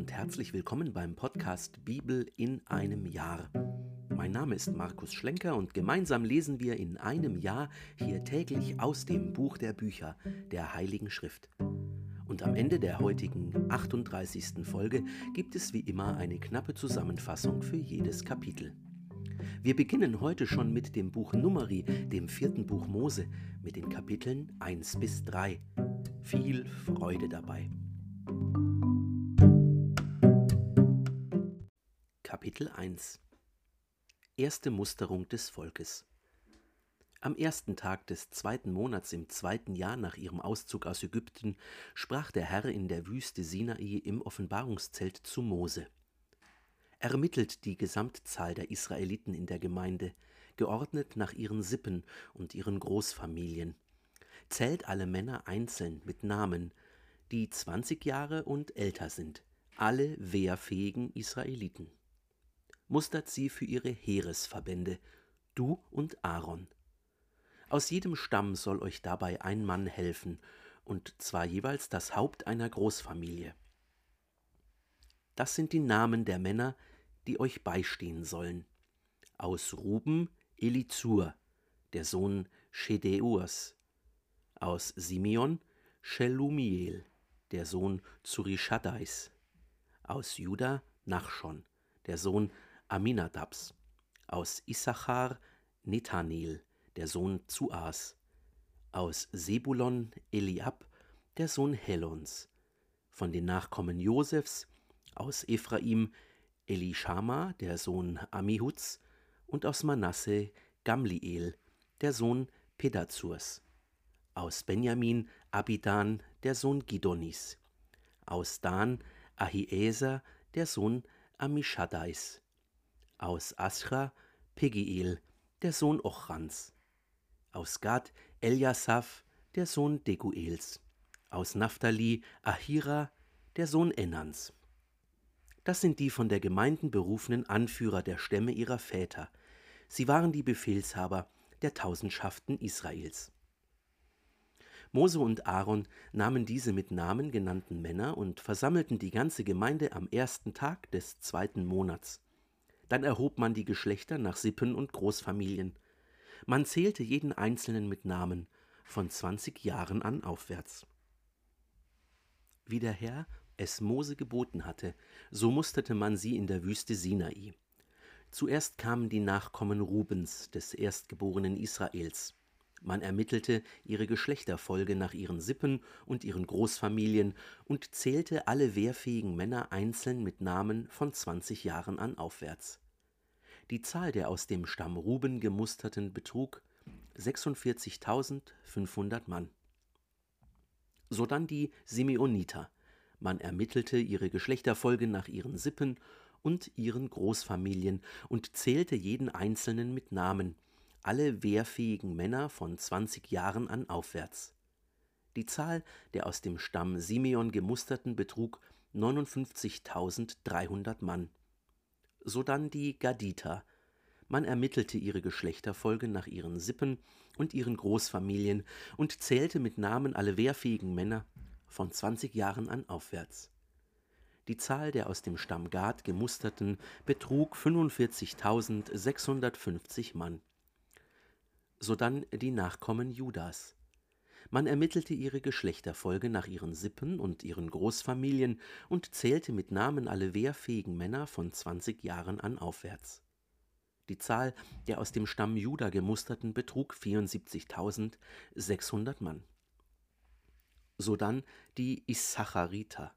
und herzlich willkommen beim Podcast Bibel in einem Jahr. Mein Name ist Markus Schlenker und gemeinsam lesen wir in einem Jahr hier täglich aus dem Buch der Bücher der Heiligen Schrift. Und am Ende der heutigen 38. Folge gibt es wie immer eine knappe Zusammenfassung für jedes Kapitel. Wir beginnen heute schon mit dem Buch Numeri, dem vierten Buch Mose, mit den Kapiteln 1 bis 3. Viel Freude dabei. Kapitel 1 Erste Musterung des Volkes Am ersten Tag des zweiten Monats im zweiten Jahr nach ihrem Auszug aus Ägypten sprach der Herr in der Wüste Sinai im Offenbarungszelt zu Mose. Ermittelt die Gesamtzahl der Israeliten in der Gemeinde, geordnet nach ihren Sippen und ihren Großfamilien. Zählt alle Männer einzeln mit Namen, die zwanzig Jahre und älter sind, alle wehrfähigen Israeliten mustert sie für ihre Heeresverbände, du und Aaron. Aus jedem Stamm soll euch dabei ein Mann helfen, und zwar jeweils das Haupt einer Großfamilie. Das sind die Namen der Männer, die euch beistehen sollen. Aus Ruben Elizur, der Sohn Schedeurs. Aus Simeon Shelumiel, der Sohn Zurishaddais. Aus Juda Nachschon, der Sohn Aminadabs, aus Issachar Nethanel, der Sohn Zuas, aus Sebulon Eliab, der Sohn Helons, von den Nachkommen Josefs, aus Ephraim Elishama, der Sohn Amihuds, und aus Manasse Gamliel, der Sohn Pedazurs, aus Benjamin Abidan, der Sohn Gidonis, aus Dan Ahieser, der Sohn Amishaddais, aus Ascha Pegiel, der Sohn Ochrans, aus Gad Eliasaph, der Sohn Deguels, aus Naphtali Ahira, der Sohn Enans. Das sind die von der Gemeinden berufenen Anführer der Stämme ihrer Väter. Sie waren die Befehlshaber der Tausendschaften Israels. Mose und Aaron nahmen diese mit Namen genannten Männer und versammelten die ganze Gemeinde am ersten Tag des zweiten Monats. Dann erhob man die Geschlechter nach Sippen und Großfamilien. Man zählte jeden Einzelnen mit Namen, von zwanzig Jahren an aufwärts. Wie der Herr es Mose geboten hatte, so musterte man sie in der Wüste Sinai. Zuerst kamen die Nachkommen Rubens, des erstgeborenen Israels. Man ermittelte ihre Geschlechterfolge nach ihren Sippen und ihren Großfamilien und zählte alle wehrfähigen Männer einzeln mit Namen von zwanzig Jahren an aufwärts. Die Zahl der aus dem Stamm Ruben gemusterten betrug 46.500 Mann. Sodann die Simeoniter. Man ermittelte ihre Geschlechterfolge nach ihren Sippen und ihren Großfamilien und zählte jeden Einzelnen mit Namen, alle wehrfähigen Männer von 20 Jahren an aufwärts. Die Zahl der aus dem Stamm Simeon gemusterten betrug 59.300 Mann. Sodann die Gaditer. Man ermittelte ihre Geschlechterfolge nach ihren Sippen und ihren Großfamilien und zählte mit Namen alle wehrfähigen Männer von 20 Jahren an aufwärts. Die Zahl der aus dem Stamm Gad gemusterten betrug 45.650 Mann sodann die Nachkommen Judas. Man ermittelte ihre Geschlechterfolge nach ihren Sippen und ihren Großfamilien und zählte mit Namen alle wehrfähigen Männer von 20 Jahren an aufwärts. Die Zahl der aus dem Stamm Juda gemusterten betrug 74.600 Mann. Sodann die Issachariter.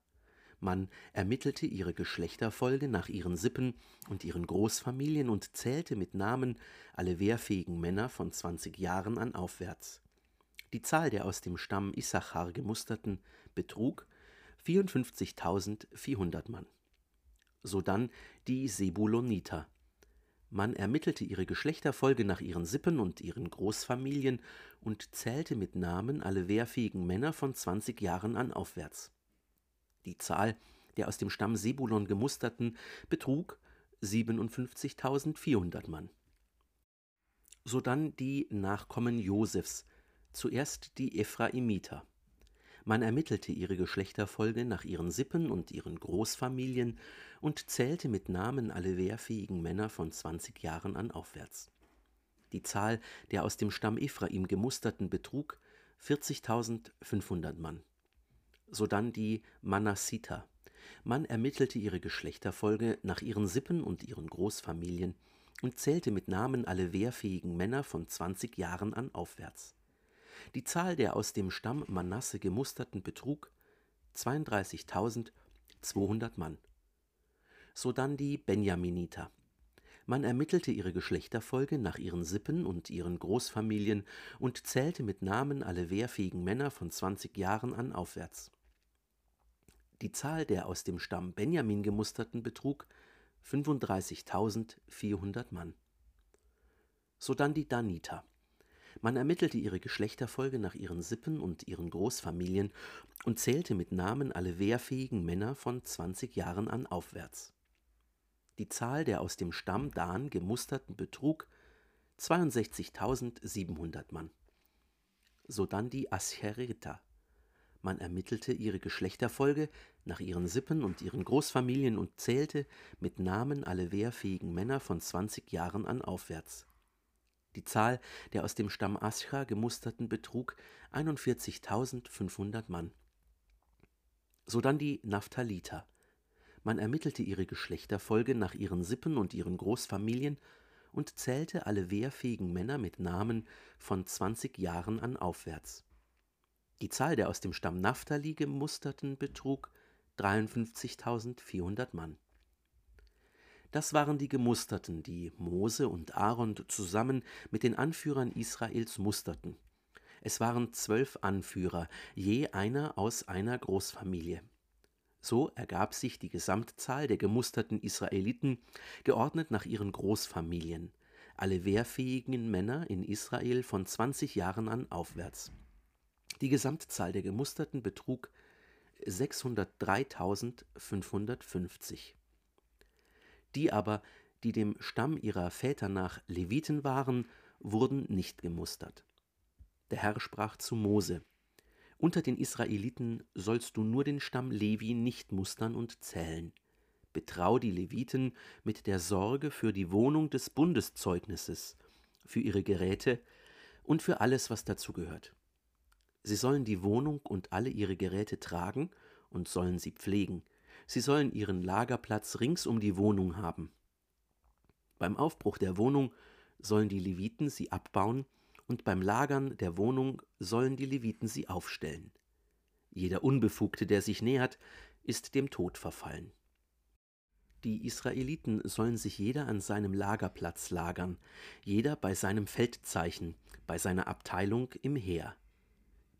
Man ermittelte ihre Geschlechterfolge nach ihren Sippen und ihren Großfamilien und zählte mit Namen alle wehrfähigen Männer von 20 Jahren an aufwärts. Die Zahl der aus dem Stamm Issachar gemusterten betrug 54.400 Mann. Sodann die Sebuloniter. Man ermittelte ihre Geschlechterfolge nach ihren Sippen und ihren Großfamilien und zählte mit Namen alle wehrfähigen Männer von 20 Jahren an aufwärts. Die Zahl der aus dem Stamm Sebulon gemusterten betrug 57.400 Mann. Sodann die Nachkommen Josefs, zuerst die Ephraimiter. Man ermittelte ihre Geschlechterfolge nach ihren Sippen und ihren Großfamilien und zählte mit Namen alle wehrfähigen Männer von 20 Jahren an aufwärts. Die Zahl der aus dem Stamm Ephraim gemusterten betrug 40.500 Mann. Sodann die Manassiter. Man ermittelte ihre Geschlechterfolge nach ihren Sippen und ihren Großfamilien und zählte mit Namen alle wehrfähigen Männer von 20 Jahren an aufwärts. Die Zahl der aus dem Stamm Manasse gemusterten betrug 32.200 Mann. Sodann die Benjaminiter. Man ermittelte ihre Geschlechterfolge nach ihren Sippen und ihren Großfamilien und zählte mit Namen alle wehrfähigen Männer von 20 Jahren an aufwärts. Die Zahl der aus dem Stamm Benjamin gemusterten betrug 35.400 Mann. Sodann die Daniter. Man ermittelte ihre Geschlechterfolge nach ihren Sippen und ihren Großfamilien und zählte mit Namen alle wehrfähigen Männer von 20 Jahren an aufwärts. Die Zahl der aus dem Stamm Dan gemusterten betrug 62.700 Mann. Sodann die Ascheriter. Man ermittelte ihre Geschlechterfolge nach ihren Sippen und ihren Großfamilien und zählte mit Namen alle wehrfähigen Männer von 20 Jahren an aufwärts. Die Zahl der aus dem Stamm Ascha gemusterten betrug 41.500 Mann. Sodann die Naphthaliter. Man ermittelte ihre Geschlechterfolge nach ihren Sippen und ihren Großfamilien und zählte alle wehrfähigen Männer mit Namen von 20 Jahren an aufwärts. Die Zahl der aus dem Stamm Naphtali gemusterten betrug 53.400 Mann. Das waren die Gemusterten, die Mose und Aaron zusammen mit den Anführern Israels musterten. Es waren zwölf Anführer, je einer aus einer Großfamilie. So ergab sich die Gesamtzahl der gemusterten Israeliten, geordnet nach ihren Großfamilien, alle wehrfähigen Männer in Israel von 20 Jahren an aufwärts. Die Gesamtzahl der Gemusterten betrug 603.550. Die aber, die dem Stamm ihrer Väter nach Leviten waren, wurden nicht gemustert. Der Herr sprach zu Mose: Unter den Israeliten sollst du nur den Stamm Levi nicht mustern und zählen. Betrau die Leviten mit der Sorge für die Wohnung des Bundeszeugnisses, für ihre Geräte und für alles, was dazu gehört. Sie sollen die Wohnung und alle ihre Geräte tragen und sollen sie pflegen. Sie sollen ihren Lagerplatz rings um die Wohnung haben. Beim Aufbruch der Wohnung sollen die Leviten sie abbauen und beim Lagern der Wohnung sollen die Leviten sie aufstellen. Jeder Unbefugte, der sich nähert, ist dem Tod verfallen. Die Israeliten sollen sich jeder an seinem Lagerplatz lagern, jeder bei seinem Feldzeichen, bei seiner Abteilung im Heer.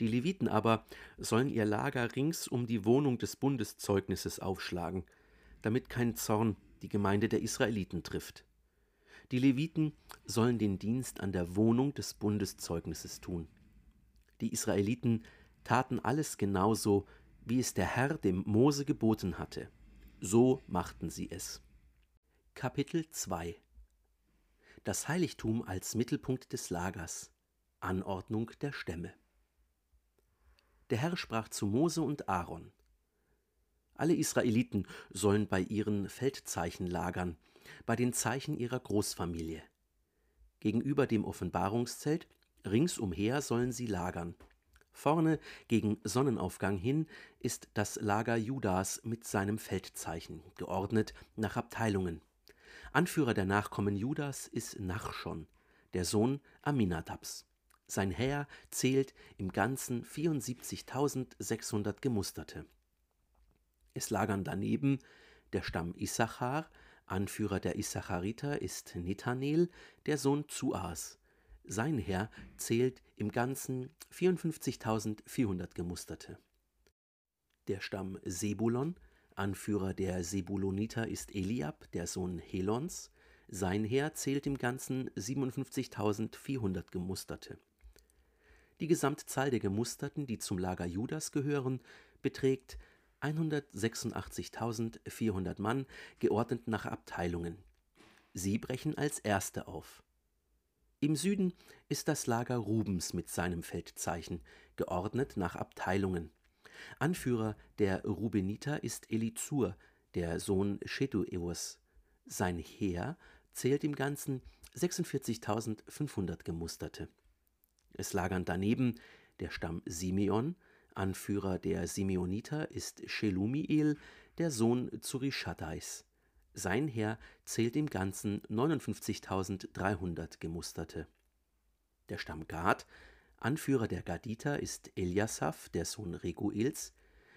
Die Leviten aber sollen ihr Lager rings um die Wohnung des Bundeszeugnisses aufschlagen, damit kein Zorn die Gemeinde der Israeliten trifft. Die Leviten sollen den Dienst an der Wohnung des Bundeszeugnisses tun. Die Israeliten taten alles genauso, wie es der Herr dem Mose geboten hatte. So machten sie es. Kapitel 2 Das Heiligtum als Mittelpunkt des Lagers Anordnung der Stämme der Herr sprach zu Mose und Aaron. Alle Israeliten sollen bei ihren Feldzeichen lagern, bei den Zeichen ihrer Großfamilie. Gegenüber dem Offenbarungszelt, ringsumher sollen sie lagern. Vorne gegen Sonnenaufgang hin ist das Lager Judas mit seinem Feldzeichen, geordnet nach Abteilungen. Anführer der Nachkommen Judas ist Nachschon, der Sohn Aminadabs. Sein Heer zählt im Ganzen 74.600 Gemusterte. Es lagern daneben der Stamm Issachar, Anführer der Issachariter ist Nethanel, der Sohn Zuas. Sein Heer zählt im Ganzen 54.400 Gemusterte. Der Stamm Sebulon, Anführer der Sebuloniter ist Eliab, der Sohn Helons. Sein Heer zählt im Ganzen 57.400 Gemusterte. Die Gesamtzahl der Gemusterten, die zum Lager Judas gehören, beträgt 186.400 Mann, geordnet nach Abteilungen. Sie brechen als Erste auf. Im Süden ist das Lager Rubens mit seinem Feldzeichen, geordnet nach Abteilungen. Anführer der Rubeniter ist Elizur, der Sohn Schetueus. Sein Heer zählt im Ganzen 46.500 Gemusterte. Es lagern daneben der Stamm Simeon, Anführer der Simeoniter ist Shelumiel, der Sohn Zurishaddais. Sein Heer zählt im Ganzen 59.300 Gemusterte. Der Stamm Gad, Anführer der Gaditer ist Eliasaph, der Sohn Reguels.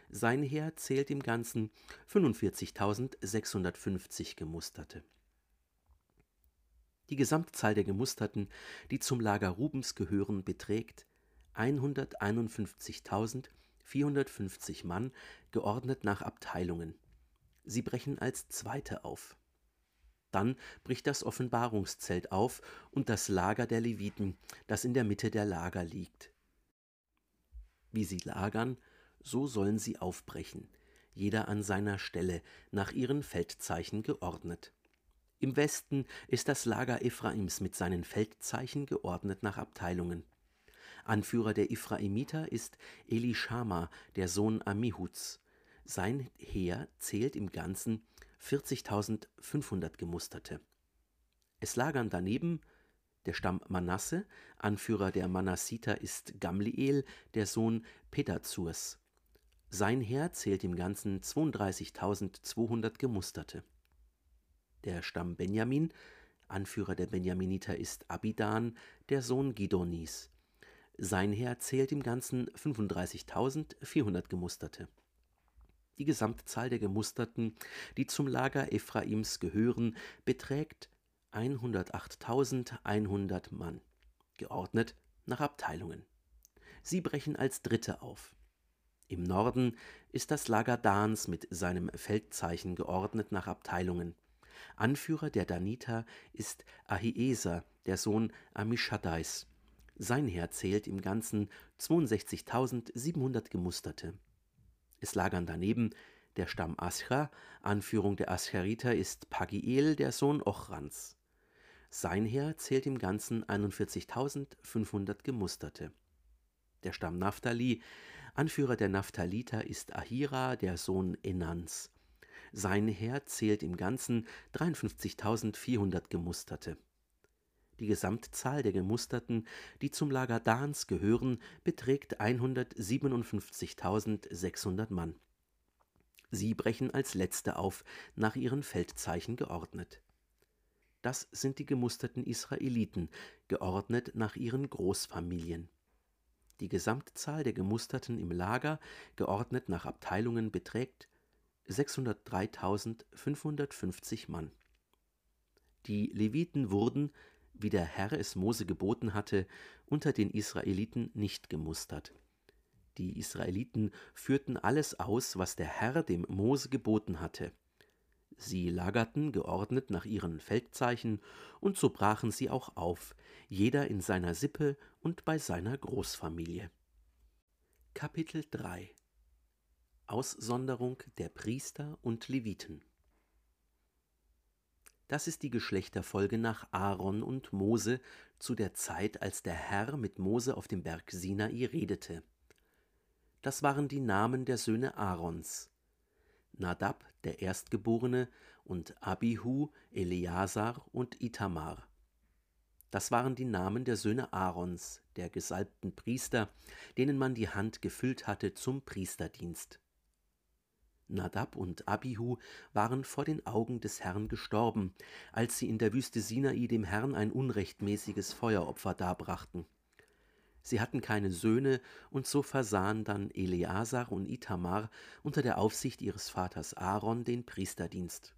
Sein Heer zählt im Ganzen 45.650 Gemusterte. Die Gesamtzahl der Gemusterten, die zum Lager Rubens gehören, beträgt 151.450 Mann, geordnet nach Abteilungen. Sie brechen als Zweite auf. Dann bricht das Offenbarungszelt auf und das Lager der Leviten, das in der Mitte der Lager liegt. Wie sie lagern, so sollen sie aufbrechen, jeder an seiner Stelle, nach ihren Feldzeichen geordnet. Im Westen ist das Lager Ephraims mit seinen Feldzeichen geordnet nach Abteilungen. Anführer der Ephraimiter ist Elishama, der Sohn Amihuds. Sein Heer zählt im Ganzen 40.500 Gemusterte. Es lagern daneben der Stamm Manasse, Anführer der Manassiter ist Gamliel, der Sohn Pedazurs. Sein Heer zählt im Ganzen 32.200 Gemusterte. Der Stamm Benjamin, Anführer der Benjaminiter ist Abidan, der Sohn Gidonis. Sein Heer zählt im Ganzen 35.400 Gemusterte. Die Gesamtzahl der Gemusterten, die zum Lager Ephraims gehören, beträgt 108.100 Mann, geordnet nach Abteilungen. Sie brechen als Dritte auf. Im Norden ist das Lager Dans mit seinem Feldzeichen geordnet nach Abteilungen. Anführer der Daniter ist Ahieser, der Sohn Amishaddais. Sein Heer zählt im Ganzen 62.700 Gemusterte. Es lagern daneben der Stamm Ascha, Anführung der Aschariter ist Pagiel, der Sohn Ochrans. Sein Heer zählt im Ganzen 41.500 Gemusterte. Der Stamm Naphtali, Anführer der Naphthaliter ist Ahira, der Sohn Enans. Sein Heer zählt im Ganzen 53.400 Gemusterte. Die Gesamtzahl der Gemusterten, die zum Lager Dans gehören, beträgt 157.600 Mann. Sie brechen als Letzte auf, nach ihren Feldzeichen geordnet. Das sind die gemusterten Israeliten, geordnet nach ihren Großfamilien. Die Gesamtzahl der Gemusterten im Lager, geordnet nach Abteilungen, beträgt 603.550 Mann. Die Leviten wurden, wie der Herr es Mose geboten hatte, unter den Israeliten nicht gemustert. Die Israeliten führten alles aus, was der Herr dem Mose geboten hatte. Sie lagerten geordnet nach ihren Feldzeichen, und so brachen sie auch auf, jeder in seiner Sippe und bei seiner Großfamilie. Kapitel 3 Aussonderung der Priester und Leviten das ist die Geschlechterfolge nach Aaron und Mose zu der Zeit, als der Herr mit Mose auf dem Berg Sinai redete. Das waren die Namen der Söhne Aarons. Nadab, der Erstgeborene, und Abihu, Eleazar und Itamar. Das waren die Namen der Söhne Aarons, der gesalbten Priester, denen man die Hand gefüllt hatte zum Priesterdienst. Nadab und Abihu waren vor den Augen des Herrn gestorben, als sie in der Wüste Sinai dem Herrn ein unrechtmäßiges Feueropfer darbrachten. Sie hatten keine Söhne, und so versahen dann Eleazar und Itamar unter der Aufsicht ihres Vaters Aaron den Priesterdienst.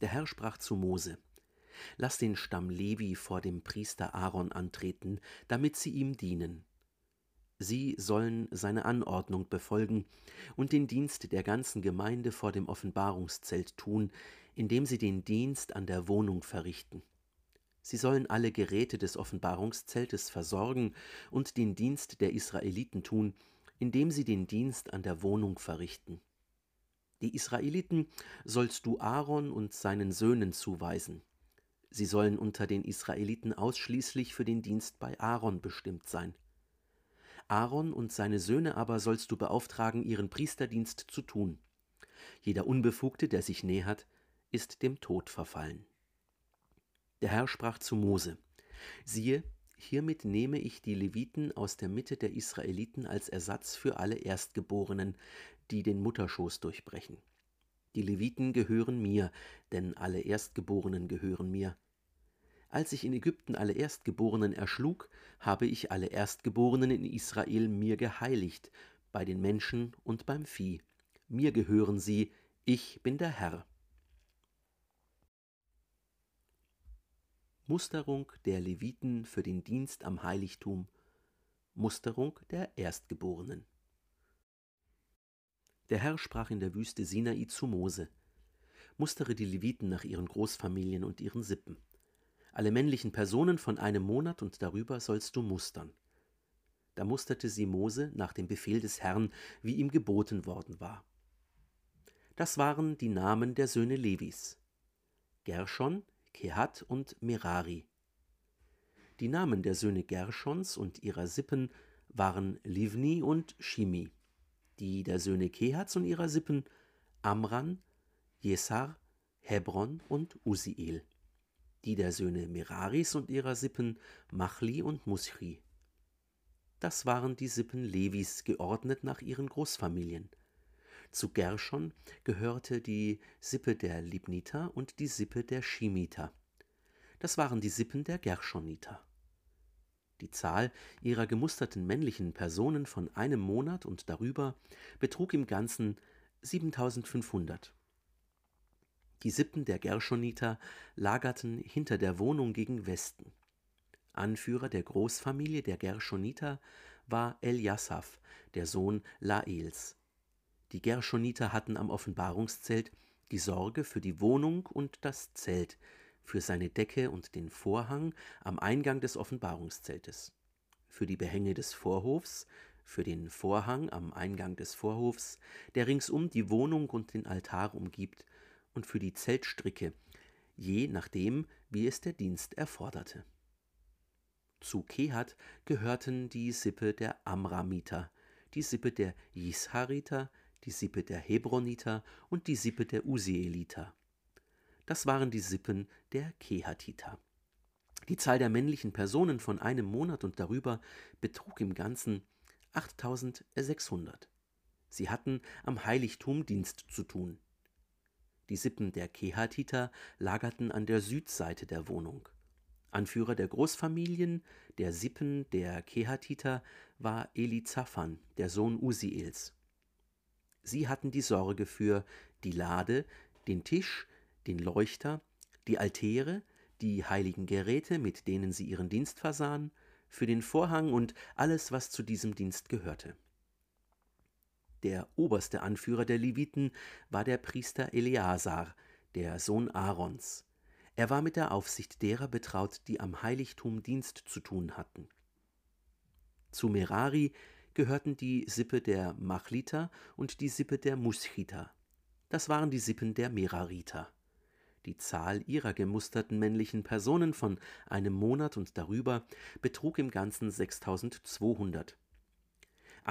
Der Herr sprach zu Mose: Lass den Stamm Levi vor dem Priester Aaron antreten, damit sie ihm dienen. Sie sollen seine Anordnung befolgen und den Dienst der ganzen Gemeinde vor dem Offenbarungszelt tun, indem sie den Dienst an der Wohnung verrichten. Sie sollen alle Geräte des Offenbarungszeltes versorgen und den Dienst der Israeliten tun, indem sie den Dienst an der Wohnung verrichten. Die Israeliten sollst du Aaron und seinen Söhnen zuweisen. Sie sollen unter den Israeliten ausschließlich für den Dienst bei Aaron bestimmt sein. Aaron und seine Söhne aber sollst du beauftragen, ihren Priesterdienst zu tun. Jeder Unbefugte, der sich nähert, ist dem Tod verfallen. Der Herr sprach zu Mose: Siehe, hiermit nehme ich die Leviten aus der Mitte der Israeliten als Ersatz für alle Erstgeborenen, die den Mutterschoß durchbrechen. Die Leviten gehören mir, denn alle Erstgeborenen gehören mir. Als ich in Ägypten alle Erstgeborenen erschlug, habe ich alle Erstgeborenen in Israel mir geheiligt, bei den Menschen und beim Vieh. Mir gehören sie, ich bin der Herr. Musterung der Leviten für den Dienst am Heiligtum, Musterung der Erstgeborenen. Der Herr sprach in der Wüste Sinai zu Mose: Mustere die Leviten nach ihren Großfamilien und ihren Sippen. Alle männlichen Personen von einem Monat und darüber sollst du mustern. Da musterte sie Mose nach dem Befehl des Herrn, wie ihm geboten worden war. Das waren die Namen der Söhne Levis: Gershon, Kehat und Merari. Die Namen der Söhne Gershons und ihrer Sippen waren Livni und Shimi die der Söhne Kehats und ihrer Sippen Amran, Jesar, Hebron und Usiel, die der Söhne Meraris und ihrer Sippen Machli und Muschri. Das waren die Sippen Levis, geordnet nach ihren Großfamilien. Zu Gershon gehörte die Sippe der Libniter und die Sippe der Schimiter. Das waren die Sippen der Gershoniter. Die Zahl ihrer gemusterten männlichen Personen von einem Monat und darüber betrug im Ganzen 7500. Die Sippen der Gershoniter lagerten hinter der Wohnung gegen Westen. Anführer der Großfamilie der Gershoniter war Eliasaph, der Sohn Laels. Die Gershoniter hatten am Offenbarungszelt die Sorge für die Wohnung und das Zelt, für seine Decke und den Vorhang am Eingang des Offenbarungszeltes, für die Behänge des Vorhofs, für den Vorhang am Eingang des Vorhofs, der ringsum die Wohnung und den Altar umgibt, und für die Zeltstricke, je nachdem, wie es der Dienst erforderte. Zu Kehat gehörten die Sippe der Amramiter, die Sippe der Jishariter, die Sippe der Hebroniter und die Sippe der Usieliter. Das waren die Sippen der Kehatiter. Die Zahl der männlichen Personen von einem Monat und darüber betrug im Ganzen 8600. Sie hatten am Heiligtum Dienst zu tun. Die Sippen der Kehatiter lagerten an der Südseite der Wohnung. Anführer der Großfamilien der Sippen der Kehatiter war Elizaphan, der Sohn Usiels. Sie hatten die Sorge für die Lade, den Tisch, den Leuchter, die Altäre, die heiligen Geräte, mit denen sie ihren Dienst versahen, für den Vorhang und alles, was zu diesem Dienst gehörte. Der oberste Anführer der Leviten war der Priester Eleazar, der Sohn Aarons. Er war mit der Aufsicht derer betraut, die am Heiligtum Dienst zu tun hatten. Zu Merari gehörten die Sippe der Machliter und die Sippe der Muschiter. Das waren die Sippen der Merariter. Die Zahl ihrer gemusterten männlichen Personen von einem Monat und darüber betrug im Ganzen 6200.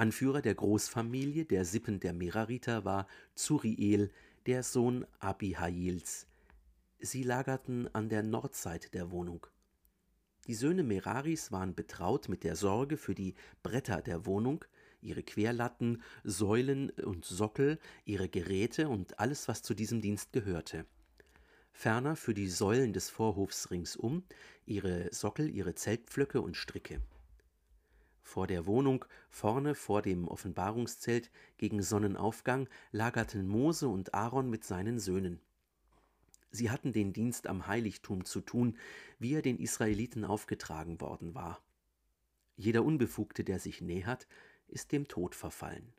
Anführer der Großfamilie der Sippen der Merariter war Zuriel, der Sohn Abihails. Sie lagerten an der Nordseite der Wohnung. Die Söhne Meraris waren betraut mit der Sorge für die Bretter der Wohnung, ihre Querlatten, Säulen und Sockel, ihre Geräte und alles, was zu diesem Dienst gehörte ferner für die Säulen des Vorhofs ringsum, ihre Sockel, ihre Zeltpflöcke und Stricke. Vor der Wohnung, vorne vor dem Offenbarungszelt, gegen Sonnenaufgang, lagerten Mose und Aaron mit seinen Söhnen. Sie hatten den Dienst am Heiligtum zu tun, wie er den Israeliten aufgetragen worden war. Jeder Unbefugte, der sich nähert, ist dem Tod verfallen.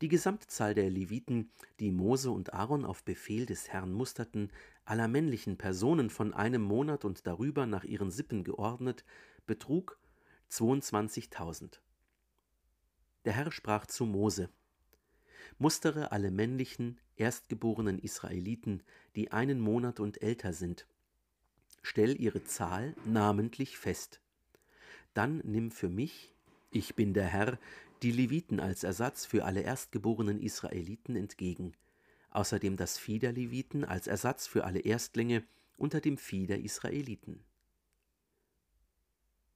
Die Gesamtzahl der Leviten, die Mose und Aaron auf Befehl des Herrn musterten, aller männlichen Personen von einem Monat und darüber nach ihren Sippen geordnet, betrug 22.000. Der Herr sprach zu Mose: Mustere alle männlichen, erstgeborenen Israeliten, die einen Monat und älter sind. Stell ihre Zahl namentlich fest. Dann nimm für mich Ich bin der Herr, die Leviten als Ersatz für alle erstgeborenen Israeliten entgegen, außerdem das Vieh der Leviten als Ersatz für alle Erstlinge unter dem Vieh der Israeliten.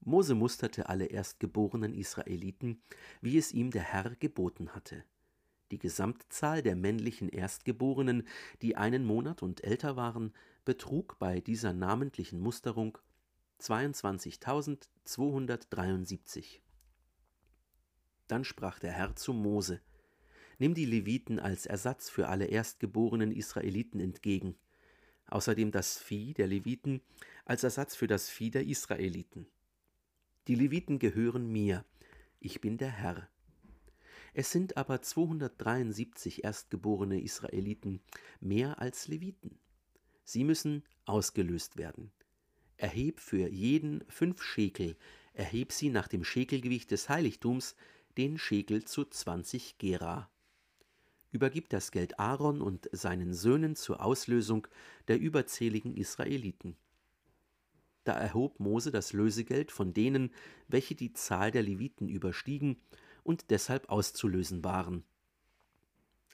Mose musterte alle erstgeborenen Israeliten, wie es ihm der Herr geboten hatte. Die Gesamtzahl der männlichen Erstgeborenen, die einen Monat und älter waren, betrug bei dieser namentlichen Musterung 22.273. Dann sprach der Herr zu Mose: Nimm die Leviten als Ersatz für alle erstgeborenen Israeliten entgegen, außerdem das Vieh der Leviten als Ersatz für das Vieh der Israeliten. Die Leviten gehören mir, ich bin der Herr. Es sind aber 273 erstgeborene Israeliten mehr als Leviten. Sie müssen ausgelöst werden. Erheb für jeden fünf Schekel, erheb sie nach dem Schekelgewicht des Heiligtums, den Schekel zu 20 Gera. Übergib das Geld Aaron und seinen Söhnen zur Auslösung der überzähligen Israeliten. Da erhob Mose das Lösegeld von denen, welche die Zahl der Leviten überstiegen und deshalb auszulösen waren.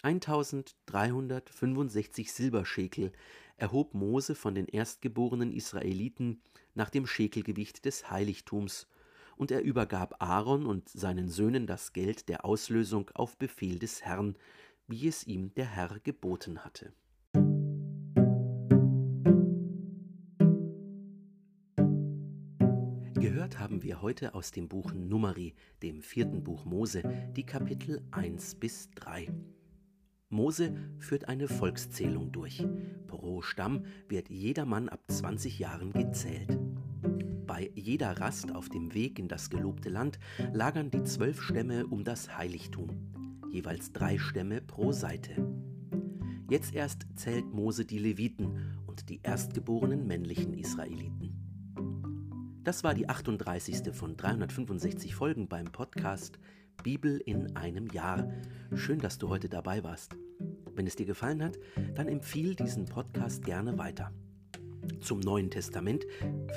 1365 Silberschekel erhob Mose von den erstgeborenen Israeliten nach dem Schekelgewicht des Heiligtums, und er übergab Aaron und seinen Söhnen das Geld der Auslösung auf Befehl des Herrn, wie es ihm der Herr geboten hatte. Gehört haben wir heute aus dem Buch Numeri, dem vierten Buch Mose, die Kapitel 1 bis 3. Mose führt eine Volkszählung durch. Pro Stamm wird jeder Mann ab 20 Jahren gezählt. Bei jeder Rast auf dem Weg in das gelobte Land lagern die zwölf Stämme um das Heiligtum, jeweils drei Stämme pro Seite. Jetzt erst zählt Mose die Leviten und die erstgeborenen männlichen Israeliten. Das war die 38. von 365 Folgen beim Podcast Bibel in einem Jahr. Schön, dass du heute dabei warst. Wenn es dir gefallen hat, dann empfiehl diesen Podcast gerne weiter. Zum Neuen Testament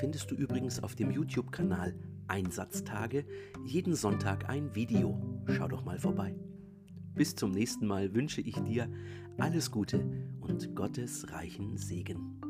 findest du übrigens auf dem YouTube-Kanal Einsatztage jeden Sonntag ein Video. Schau doch mal vorbei. Bis zum nächsten Mal wünsche ich dir alles Gute und Gottes reichen Segen.